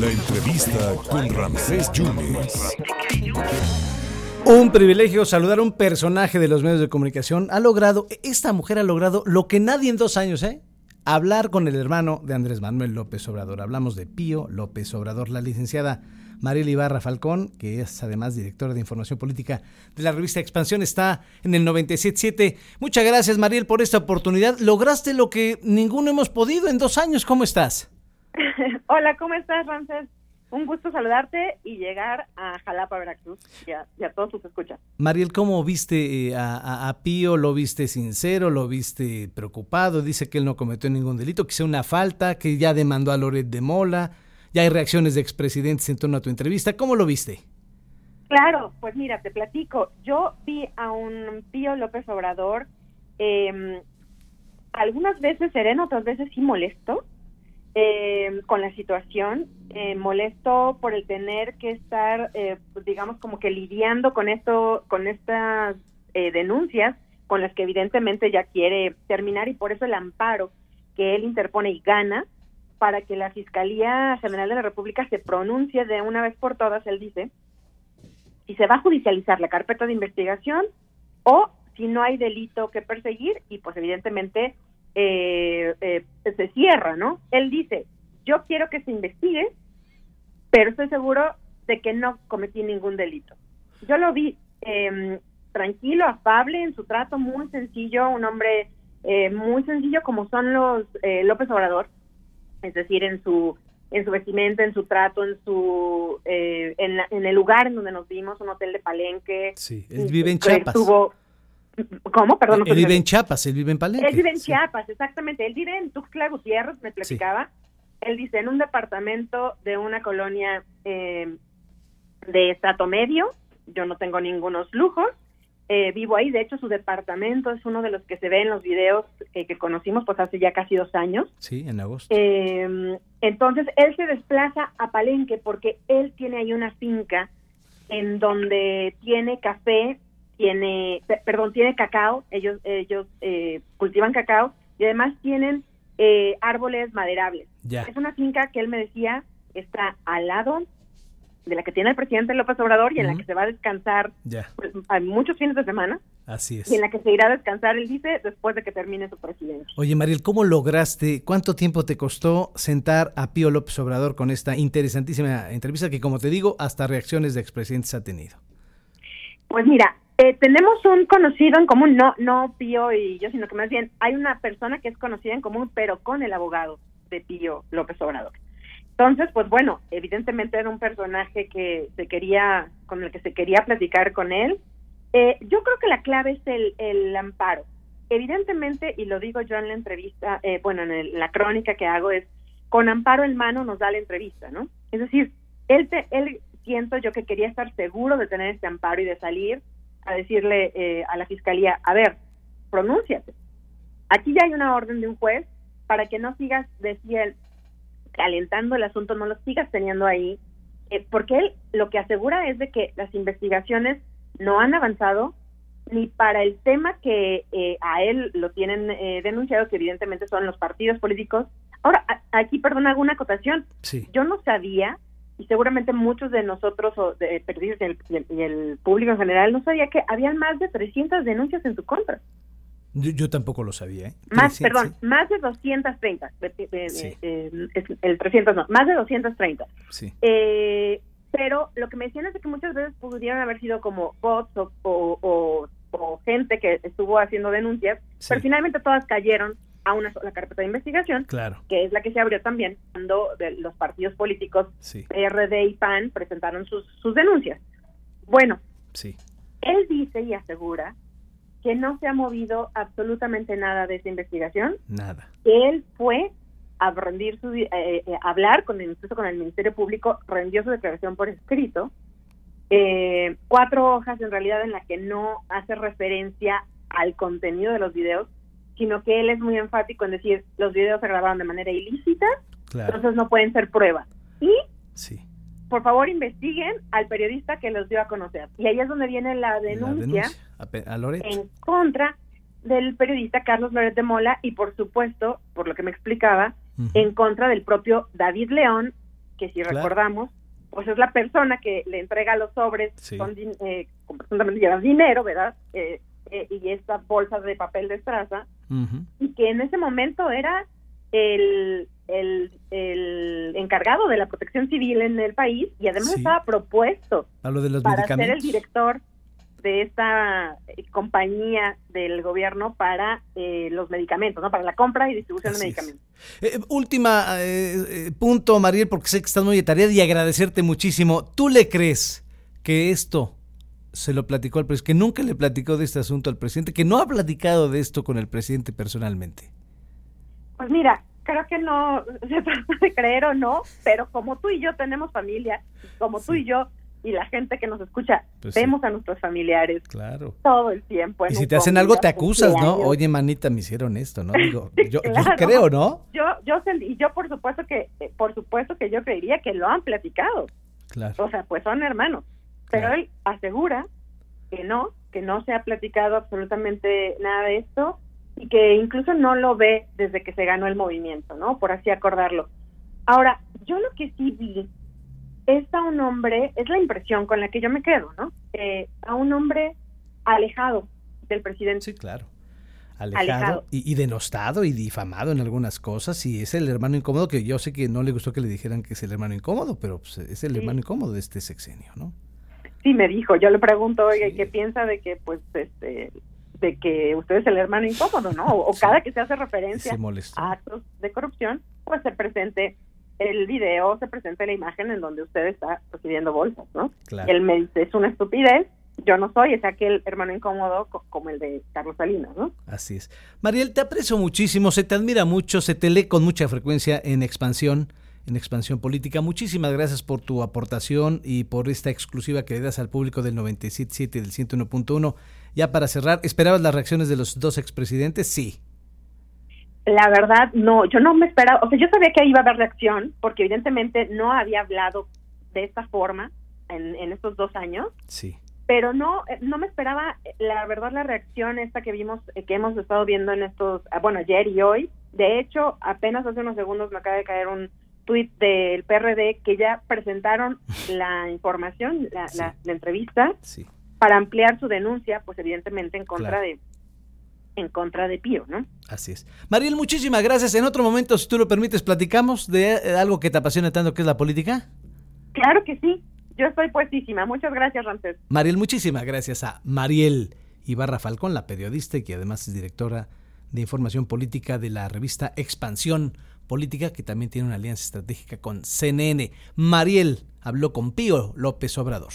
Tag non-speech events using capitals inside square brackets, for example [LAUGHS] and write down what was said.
La entrevista con Ramsés Yunes. Un privilegio saludar a un personaje de los medios de comunicación. Ha logrado, esta mujer ha logrado lo que nadie en dos años, ¿eh? Hablar con el hermano de Andrés Manuel López Obrador. Hablamos de Pío López Obrador, la licenciada Mariel Ibarra Falcón, que es además directora de información política de la revista Expansión, está en el 97.7. Muchas gracias, Mariel, por esta oportunidad. Lograste lo que ninguno hemos podido en dos años. ¿Cómo estás? [LAUGHS] Hola, ¿cómo estás, Ramses? Un gusto saludarte y llegar a Jalapa, Veracruz, y a, todos sus escuchas. Mariel, ¿cómo viste eh, a, Pío? ¿Lo viste sincero? ¿Lo viste preocupado? Dice que él no cometió ningún delito, que sea una falta, que ya demandó a Loret de Mola. Ya hay reacciones de expresidentes en torno a tu entrevista. ¿Cómo lo viste? Claro, pues mira, te platico. Yo vi a un Pío López Obrador eh, algunas veces sereno, otras veces sí molesto eh, con la situación, eh, molesto por el tener que estar, eh, digamos, como que lidiando con esto, con estas eh, denuncias, con las que evidentemente ya quiere terminar y por eso el amparo que él interpone y gana para que la Fiscalía General de la República se pronuncie de una vez por todas, él dice, si se va a judicializar la carpeta de investigación o si no hay delito que perseguir y pues evidentemente eh, eh, se cierra, ¿no? Él dice, yo quiero que se investigue, pero estoy seguro de que no cometí ningún delito. Yo lo vi eh, tranquilo, afable en su trato, muy sencillo, un hombre eh, muy sencillo como son los eh, López Obrador, es decir, en su en su vestimenta, en su trato, en su eh, en, en, el lugar en donde nos vimos, un hotel de Palenque. Sí, él vive en Chiapas. ¿Cómo? Perdón. él vive en Chiapas, él vive en Palenque. Él vive en Chiapas, exactamente. Él vive en Tuxtla Gutiérrez, me platicaba. Él dice, en un departamento de una colonia eh, de estrato medio, yo no tengo ningunos lujos, eh, vivo ahí, de hecho su departamento es uno de los que se ve en los videos eh, que conocimos pues hace ya casi dos años. Sí, en agosto. entonces él se desplaza a Palenque porque él tiene ahí una finca en donde tiene café tiene, perdón, tiene cacao, ellos, ellos eh, cultivan cacao y además tienen eh, árboles maderables. Es una finca que él me decía está al lado de la que tiene el presidente López Obrador y en la que se va a descansar pues, muchos fines de semana. Así es. Y en la que se irá a descansar, él dice, después de que termine su presidencia. Oye, Mariel, ¿cómo lograste, cuánto tiempo te costó sentar a Pío López Obrador con esta interesantísima entrevista que, como te digo, hasta reacciones de expresidentes ha tenido? Pues mira, eh, tenemos un conocido en común, no, no Pío y yo, sino que más bien hay una persona que es conocida en común, pero con el abogado de Pío López Obrador. Entonces, pues bueno, evidentemente era un personaje que se quería, con el que se quería platicar con él. Eh, yo creo que la clave es el, el amparo. Evidentemente, y lo digo yo en la entrevista, eh, bueno, en la crónica que hago es, con amparo en mano nos da la entrevista, ¿no? Es decir, él, te, él siento yo que quería estar seguro de tener este amparo y de salir a decirle eh, a la fiscalía, a ver, pronúnciate. Aquí ya hay una orden de un juez para que no sigas, decía él, calentando el asunto, no lo sigas teniendo ahí, eh, porque él lo que asegura es de que las investigaciones no han avanzado ni para el tema que eh, a él lo tienen denunciado, que evidentemente son los partidos políticos. Ahora, aquí, perdón, hago una acotación. Yo no sabía y seguramente muchos de nosotros o de periodistas y el, público en general no sabía que habían más de 300 denuncias en su contra. Yo, tampoco lo sabía. ¿eh? Más, perdón, más de 230. Eh, eh, el 300 no, más de 230. Sí. Eh, pero lo que me decían es que muchas veces pudieron haber sido como bots o, gente que estuvo haciendo denuncias, pero finalmente todas cayeron a una sola carpeta de investigación, claro. que es la que se abrió también cuando los partidos políticos PRD y PAN presentaron sus, sus denuncias. Bueno, sí. él dice y asegura que no se ha movido absolutamente nada de esa investigación. Nada. Que él fue a rendir su, eh, eh, hablar con el, incluso con el Ministerio Público, rendió su declaración por escrito, eh, cuatro hojas en realidad en las que no hace referencia al contenido de los videos, sino que él es muy enfático en decir los videos se grabaron de manera ilícita, entonces no pueden ser pruebas. Y sí. por favor investiguen al periodista que los dio a conocer. Y ahí es donde viene la denuncia, en contra del periodista Carlos Loret de Mola y por supuesto, por lo que me explicaba, en contra del propio David León, que si recordamos, pues es la persona que le entrega los sobres Sí. con, eh, con dinero, ¿verdad? Eh, eh, y esta bolsa de papel de estraza, Y que en ese momento era el, el, el encargado de la protección civil en el país y además Sí. estaba propuesto A lo de para ser el director de esta eh, compañía del gobierno para eh, los medicamentos, ¿no? Para la compra y distribución Así de medicamentos. Eh, última eh, eh, punto, Mariel, porque sé que estás muy de tarea y agradecerte muchísimo. ¿Tú le crees que esto se lo platicó al presidente, que nunca le platicó de este asunto al presidente, que no ha platicado de esto con el presidente personalmente? Pues mira, creo que no [LAUGHS] se trata de creer o no, pero como tú y yo tenemos familia, como tú y yo y la gente que nos escucha, Pues sí. vemos a nuestros familiares Claro. todo el tiempo. Y si te hacen algo, te acusas, ¿no? Oye, manita, me hicieron esto, ¿no? Digo, [LAUGHS] Sí, yo, yo creo, ¿no? Yo, yo y yo por supuesto que, eh, por supuesto que yo creería que lo han platicado. Claro. O sea, pues son hermanos. Pero él asegura que no, que no se ha platicado absolutamente nada de esto y que incluso no lo ve desde que se ganó el movimiento, ¿no? Por así acordarlo. Ahora, yo lo que sí vi es a un hombre, es la impresión con la que yo me quedo, ¿no? Eh, a un hombre alejado del presidente. Sí, claro. Alejado, Alejado. Y, y denostado y difamado en algunas cosas. Y es el hermano incómodo que yo sé que no le gustó que le dijeran que es el hermano incómodo, pero pues, es el Sí. hermano incómodo de este sexenio, ¿no? Sí, me dijo, yo le pregunto, oiga, ¿y Sí. qué piensa de que, pues, este, de que usted es el hermano incómodo, ¿no? O, Sí. cada que se hace referencia Se a actos de corrupción, pues se presente el video, se presente la imagen en donde usted está recibiendo bolsas, ¿no? Claro. Él me dice, es una estupidez, yo no soy, es aquel hermano incómodo co- como el de Carlos Salinas, ¿no? Así es. Mariel, te aprecio muchísimo, se te admira mucho, se te lee con mucha frecuencia en expansión, en expansión política. Muchísimas gracias por tu aportación y por esta exclusiva que le das al público del 97.7 y del 101.1. Ya para cerrar, ¿esperabas las reacciones de los dos expresidentes? Sí. La verdad, no, yo no me esperaba, o sea, yo sabía que iba a haber reacción, porque evidentemente no había hablado de esta forma en, en estos dos años, Sí. pero no no me esperaba la verdad la reacción esta que vimos que hemos estado viendo en estos ah, bueno ayer y hoy de hecho apenas hace unos segundos me acaba de caer un tuit del PRD que ya presentaron [LAUGHS] la información la, Sí. la, la entrevista Sí. para ampliar su denuncia pues evidentemente en contra Claro. de en contra de Pío no Así es. Mariel, muchísimas gracias. En otro momento, si tú lo permites, platicamos de eh, algo que te apasiona tanto, que es la política. claro que sí yo estoy puestísima muchas gracias Ramsés Mariel, muchísimas gracias a Mariel Ibarra Falcón, la periodista y que además es directora de información política de la revista Expansión Política, que también tiene una alianza estratégica con CNN. Mariel habló con Pío López Obrador.